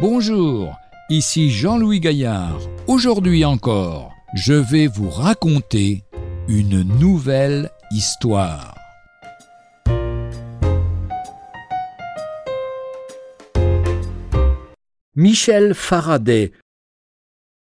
Bonjour, ici Jean-Louis Gaillard. Aujourd'hui encore, je vais vous raconter une nouvelle histoire. Michel Faraday.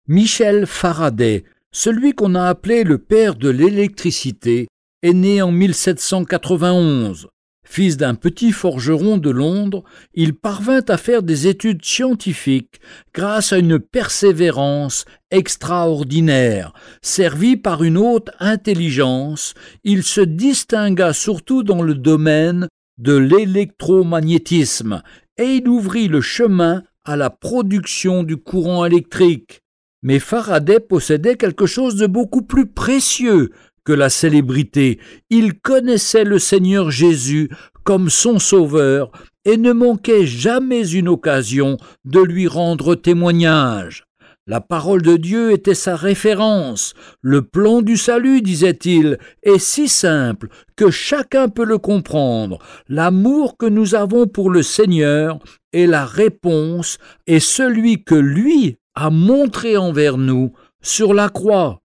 Michel Faraday, celui qu'on a appelé le père de l'électricité, est né en 1791. Fils d'un petit forgeron de Londres, il parvint à faire des études scientifiques grâce à une persévérance extraordinaire. Servi par une haute intelligence, il se distingua surtout dans le domaine de l'électromagnétisme et il ouvrit le chemin à la production du courant électrique. Mais Faraday possédait quelque chose de beaucoup plus précieux que la célébrité. Il connaissait le Seigneur Jésus comme son Sauveur et ne manquait jamais une occasion de lui rendre témoignage. La parole de Dieu était sa référence. Le plan du salut, disait-il, est si simple que chacun peut le comprendre. L'amour que nous avons pour le Seigneur est la réponse et celui que lui a montré envers nous sur la croix.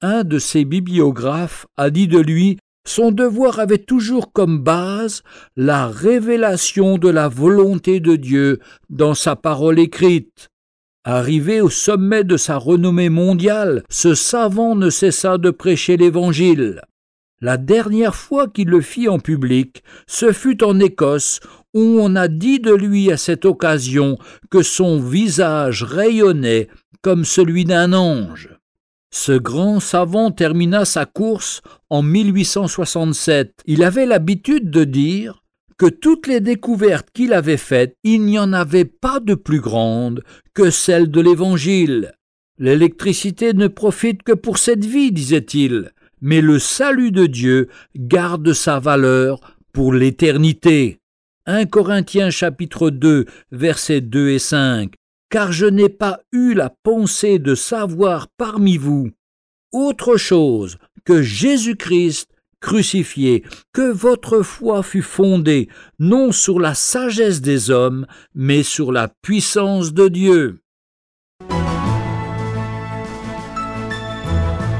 Un de ses bibliographes a dit de lui son devoir avait toujours comme base la révélation de la volonté de Dieu dans sa parole écrite. Arrivé au sommet de sa renommée mondiale, ce savant ne cessa de prêcher l'Évangile. La dernière fois qu'il le fit en public, ce fut en Écosse, où on a dit de lui à cette occasion que son visage rayonnait comme celui d'un ange. Ce grand savant termina sa course en 1867. Il avait l'habitude de dire que toutes les découvertes qu'il avait faites, il n'y en avait pas de plus grandes que celles de l'Évangile. L'électricité ne profite que pour cette vie, disait-il, mais le salut de Dieu garde sa valeur pour l'éternité. 1 Corinthiens chapitre 2 versets 2 et 5 car je n'ai pas eu la pensée de savoir parmi vous autre chose que Jésus-Christ crucifié, que votre foi fût fondée non sur la sagesse des hommes, mais sur la puissance de Dieu.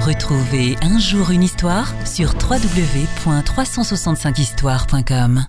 Retrouvez un jour une histoire sur www.365histoire.com.